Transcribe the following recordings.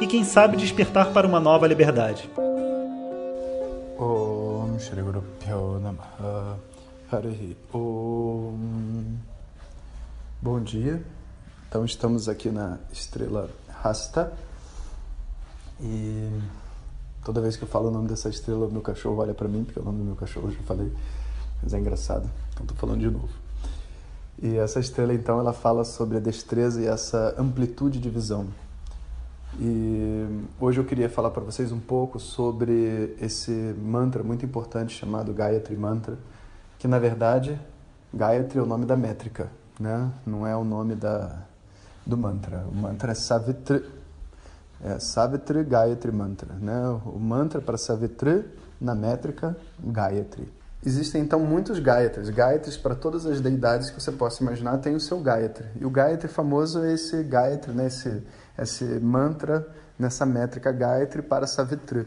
e, quem sabe, despertar para uma nova liberdade. Bom dia, então estamos aqui na estrela Rasta e toda vez que eu falo o nome dessa estrela, meu cachorro olha para mim, porque é o nome do meu cachorro eu já falei, mas é engraçado, então estou falando de novo. E essa estrela então ela fala sobre a destreza e essa amplitude de visão. E hoje eu queria falar para vocês um pouco sobre esse mantra muito importante chamado Gayatri Mantra, que na verdade Gayatri é o nome da métrica, né? não é o nome da, do mantra. O mantra é Savitri, é Savitri Gayatri Mantra. Né? O mantra para Savitri, na métrica, Gayatri. Existem então muitos Gayatris. Gayatris para todas as deidades que você possa imaginar tem o seu Gayatri. E o Gayatri famoso é esse Gayatri, né? esse, esse mantra nessa métrica Gayatri para Savitri.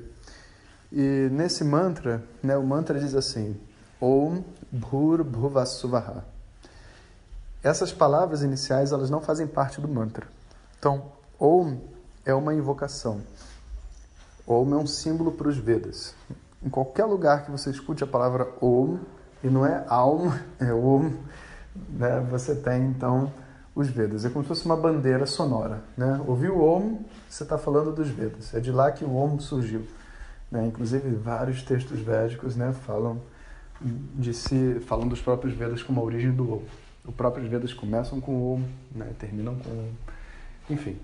E nesse mantra, né, o mantra diz assim: Om Bhur Bhuvasuvaha. Essas palavras iniciais elas não fazem parte do mantra. Então, Om é uma invocação. Om é um símbolo para os Vedas. Em qualquer lugar que você escute a palavra Om, e não é Alma, é Om, né, você tem então os Vedas. É como se fosse uma bandeira sonora. Né? Ouviu Om, você está falando dos Vedas. É de lá que o Om surgiu. Né? Inclusive, vários textos védicos né, falam de si, falam dos próprios Vedas como a origem do Om. Os próprios Vedas começam com Om, né, terminam com Om. Enfim.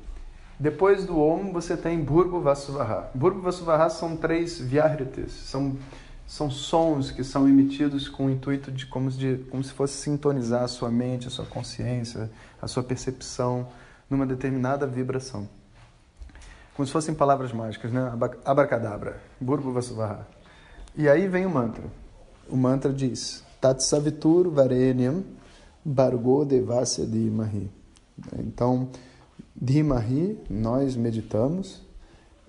Depois do Om, você tem Burbu Vasuvaha. Burbu Vasuvaha são três Vyahritis, são, são sons que são emitidos com o intuito de como, de como se fosse sintonizar a sua mente, a sua consciência, a sua percepção numa determinada vibração. Como se fossem palavras mágicas, né? Abracadabra, Burbu Vasuvaha. E aí vem o mantra. O mantra diz: Tat Savitur Varenyam Bargo Devasya Dhimahi. Então, Dhimahi, nós meditamos.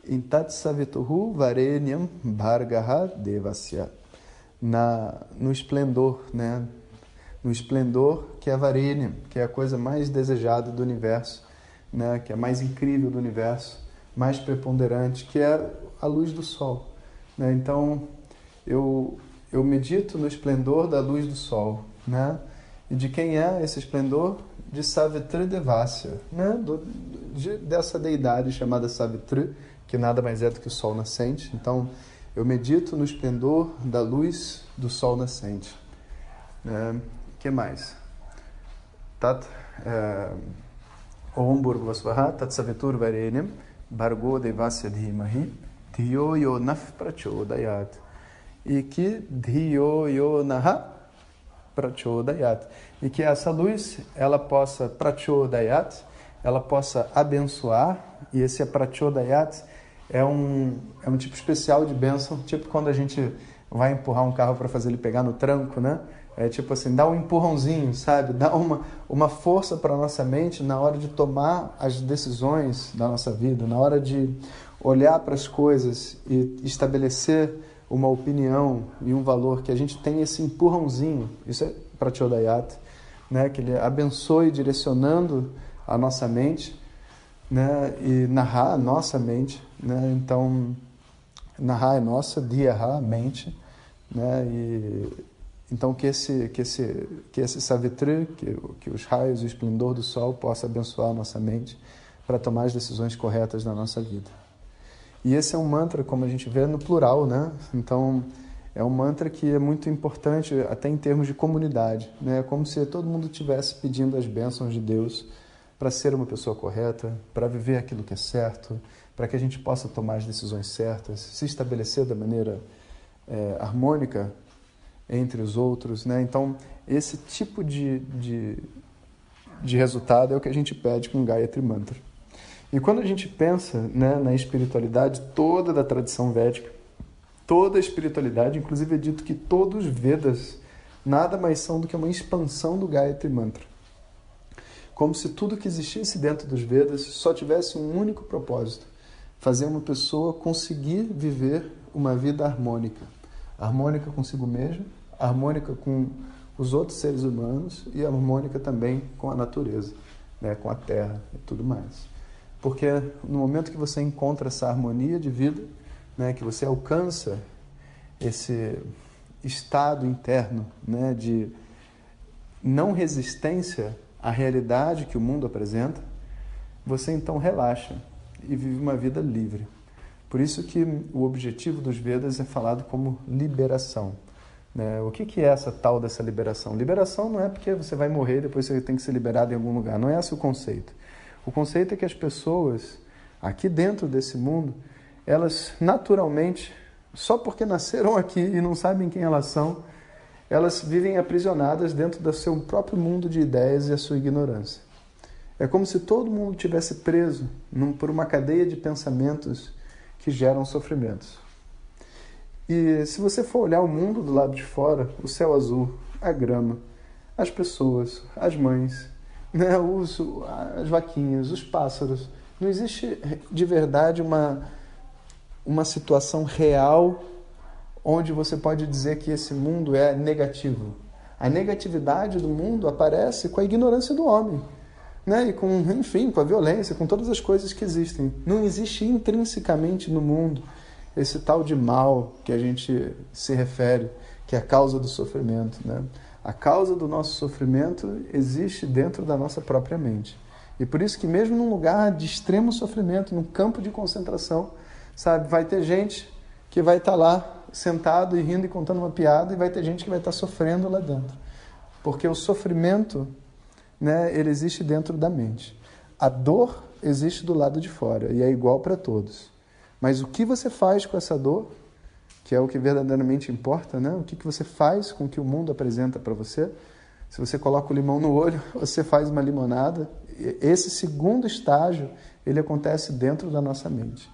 Em Tat Savituhu Varenyam Bhargaha Devasya. Na, no esplendor, né? No esplendor que é Varenyam, que é a coisa mais desejada do universo, né? Que é mais incrível do universo, mais preponderante, que é a luz do sol. Né? Então, eu, eu medito no esplendor da luz do sol, né? E de quem é esse esplendor? De Savitri Devasya, né? Do, de, dessa deidade chamada Savitri, que nada mais é do que o sol nascente. Então, eu medito no esplendor da luz do sol nascente. O é, que mais? Tat é, Om Burgvasvaha Tat Savitur Varenyam Bargo Devasya Dhimahi Dhiyo Yo Naf Prachodayat e que Dhiyo Yo Naha prachodayat. E que essa luz, ela possa prachodayat, ela possa abençoar, e esse prachodayat é um, é um tipo especial de bênção, tipo quando a gente vai empurrar um carro para fazer ele pegar no tranco, né? É tipo assim, dá um empurrãozinho, sabe? Dá uma, uma força para nossa mente na hora de tomar as decisões da nossa vida, na hora de olhar para as coisas e estabelecer uma opinião e um valor, que a gente tem esse empurrãozinho, isso é para Chodayat, né, que ele abençoe direcionando a nossa mente, né, e narrar a nossa mente, né, então narrar é nossa, Diyaha, mente, né, e então que esse que esse que esse Savitri, que, que os raios e o esplendor do sol possa abençoar a nossa mente para tomar as decisões corretas na nossa vida. E esse é um mantra, como a gente vê, no plural, né? Então, é um mantra que é muito importante até em termos de comunidade, né? É como se todo mundo estivesse pedindo as bênçãos de Deus para ser uma pessoa correta, para viver aquilo que é certo, para que a gente possa tomar as decisões certas, se estabelecer da maneira é, harmônica entre os outros, né? Então, esse tipo de, de, de resultado é o que a gente pede com Gayatri Mantra. E quando a gente pensa né, na espiritualidade toda da tradição védica, toda a espiritualidade, inclusive é dito que todos os Vedas nada mais são do que uma expansão do Gayatri Mantra. Como se tudo que existisse dentro dos Vedas só tivesse um único propósito: fazer uma pessoa conseguir viver uma vida harmônica. Harmônica consigo mesmo, harmônica com os outros seres humanos e harmônica também com a natureza, né, com a terra e tudo mais. Porque no momento que você encontra essa harmonia de vida, né, que você alcança esse estado interno né, de não resistência à realidade que o mundo apresenta, você então relaxa e vive uma vida livre. Por isso que o objetivo dos Vedas é falado como liberação. Né? O que, que é essa tal dessa liberação? Liberação não é porque você vai morrer e depois você tem que ser liberado em algum lugar. Não é esse o conceito. O conceito é que as pessoas aqui dentro desse mundo, elas naturalmente, só porque nasceram aqui e não sabem quem elas são, elas vivem aprisionadas dentro do seu próprio mundo de ideias e a sua ignorância. É como se todo mundo tivesse preso num, por uma cadeia de pensamentos que geram sofrimentos. E se você for olhar o mundo do lado de fora, o céu azul, a grama, as pessoas, as mães, né, os, as vaquinhas, os pássaros, não existe de verdade uma, uma situação real onde você pode dizer que esse mundo é negativo. A negatividade do mundo aparece com a ignorância do homem. Né? E com, enfim, com a violência, com todas as coisas que existem. Não existe intrinsecamente no mundo esse tal de mal que a gente se refere, que é a causa do sofrimento. Né? A causa do nosso sofrimento existe dentro da nossa própria mente. E por isso que mesmo num lugar de extremo sofrimento, num campo de concentração, sabe, vai ter gente que vai estar lá sentado e rindo e contando uma piada e vai ter gente que vai estar sofrendo lá dentro. Porque o sofrimento, né, ele existe dentro da mente. A dor existe do lado de fora e é igual para todos. Mas o que você faz com essa dor, que é o que verdadeiramente importa, né? O que, que você faz com o que o mundo apresenta para você? Se você coloca o limão no olho, você faz uma limonada. Esse segundo estágio, ele acontece dentro da nossa mente.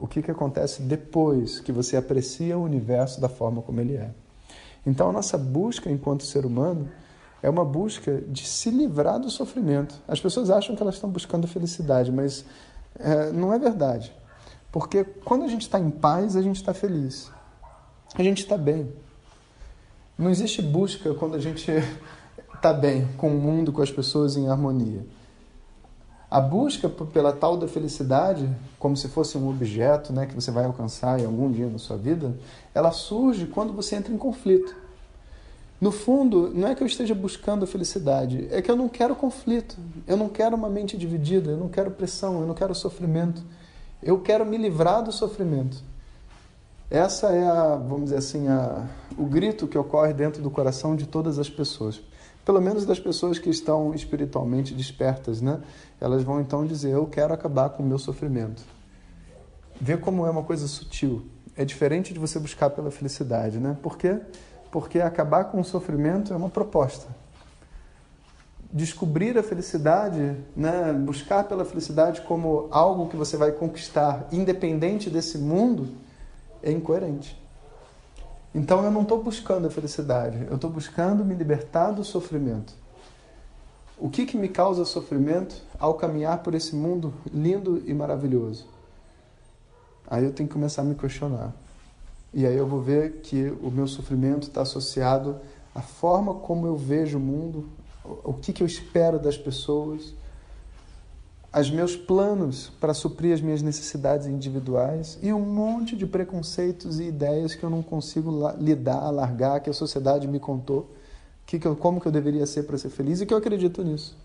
O que, que acontece depois que você aprecia o universo da forma como ele é? Então, a nossa busca enquanto ser humano é uma busca de se livrar do sofrimento. As pessoas acham que elas estão buscando felicidade, mas é, não é verdade. Porque quando a gente está em paz, a gente está feliz. A gente está bem. Não existe busca quando a gente está bem com o mundo, com as pessoas em harmonia. A busca pela tal da felicidade, como se fosse um objeto né, que você vai alcançar em algum dia na sua vida, ela surge quando você entra em conflito. No fundo, não é que eu esteja buscando a felicidade, é que eu não quero conflito, eu não quero uma mente dividida, eu não quero pressão, eu não quero sofrimento. Eu quero me livrar do sofrimento. Essa é a, vamos dizer assim, a, o grito que ocorre dentro do coração de todas as pessoas. Pelo menos das pessoas que estão espiritualmente despertas, né? Elas vão então dizer: Eu quero acabar com o meu sofrimento. Vê como é uma coisa sutil. É diferente de você buscar pela felicidade, né? Por quê? Porque acabar com o sofrimento é uma proposta descobrir a felicidade, né, buscar pela felicidade como algo que você vai conquistar, independente desse mundo, é incoerente. Então eu não estou buscando a felicidade, eu estou buscando me libertar do sofrimento. O que, que me causa sofrimento ao caminhar por esse mundo lindo e maravilhoso? Aí eu tenho que começar a me questionar. E aí eu vou ver que o meu sofrimento está associado à forma como eu vejo o mundo, o que, que eu espero das pessoas, os meus planos para suprir as minhas necessidades individuais e um monte de preconceitos e ideias que eu não consigo lidar, largar, que a sociedade me contou, que, que eu, como que eu deveria ser para ser feliz e que eu acredito nisso.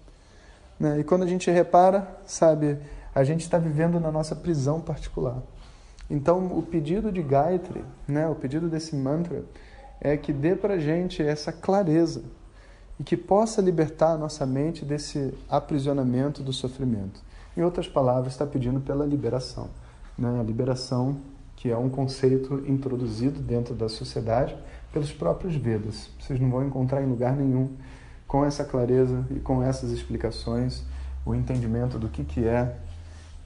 Né? E quando a gente repara, sabe, a gente está vivendo na nossa prisão particular. Então, o pedido de Gayatri, né, o pedido desse mantra, é que dê para gente essa clareza e que possa libertar a nossa mente desse aprisionamento do sofrimento. Em outras palavras, está pedindo pela liberação. Né? A liberação, que é um conceito introduzido dentro da sociedade pelos próprios Vedas. Vocês não vão encontrar em lugar nenhum, com essa clareza e com essas explicações, o entendimento do que, que é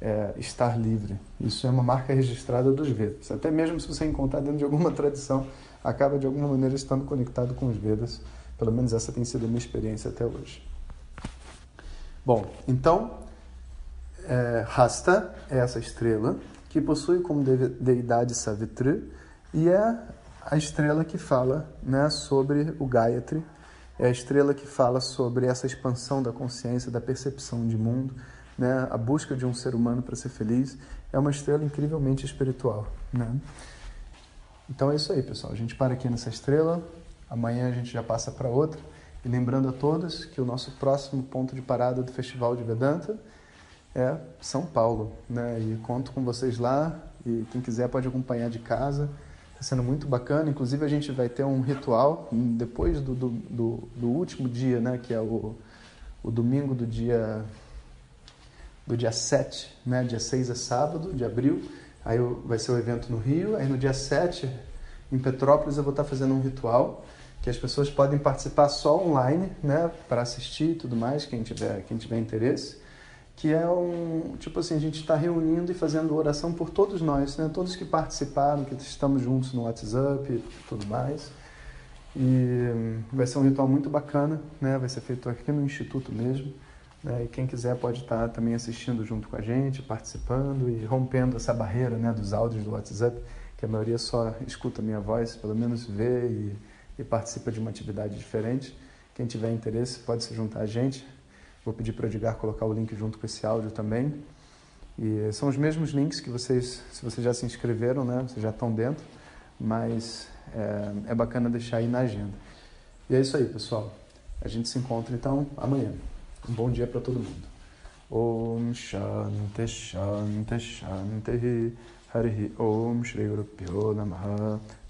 é, estar livre. Isso é uma marca registrada dos Vedas. Até mesmo se você encontrar dentro de alguma tradição, acaba de alguma maneira estando conectado com os Vedas. Pelo menos essa tem sido a minha experiência até hoje. Bom, então, é, Rasta é essa estrela que possui como deidade Savitri e é a estrela que fala né, sobre o Gayatri, é a estrela que fala sobre essa expansão da consciência, da percepção de mundo, né, a busca de um ser humano para ser feliz. É uma estrela incrivelmente espiritual. Né? Então é isso aí, pessoal. A gente para aqui nessa estrela, amanhã a gente já passa para outra. E lembrando a todos que o nosso próximo ponto de parada do Festival de Vedanta é São Paulo. Né? E conto com vocês lá. E quem quiser pode acompanhar de casa. Está sendo muito bacana. Inclusive, a gente vai ter um ritual depois do, do, do, do último dia, né? que é o, o domingo do dia do dia 7, né? dia 6 é sábado de abril. Aí vai ser o evento no Rio. Aí no dia 7, em Petrópolis, eu vou estar fazendo um ritual que as pessoas podem participar só online, né, para assistir e tudo mais, quem tiver, quem tiver interesse, que é um, tipo assim, a gente está reunindo e fazendo oração por todos nós, né, todos que participaram, que estamos juntos no WhatsApp e tudo mais. E vai ser um ritual muito bacana, né, vai ser feito aqui no Instituto mesmo. Né, e quem quiser pode estar também assistindo junto com a gente, participando e rompendo essa barreira né, dos áudios do WhatsApp, que a maioria só escuta a minha voz, pelo menos vê e e participa de uma atividade diferente. Quem tiver interesse pode se juntar a gente. Vou pedir para o Edgar colocar o link junto com esse áudio também. E são os mesmos links que vocês, se vocês já se inscreveram, né, vocês já estão dentro, mas é, é bacana deixar aí na agenda. E é isso aí, pessoal. A gente se encontra então amanhã. Um bom dia para todo mundo. Om Shanti Shanti Shanti Hari Om Shri Guru Namaha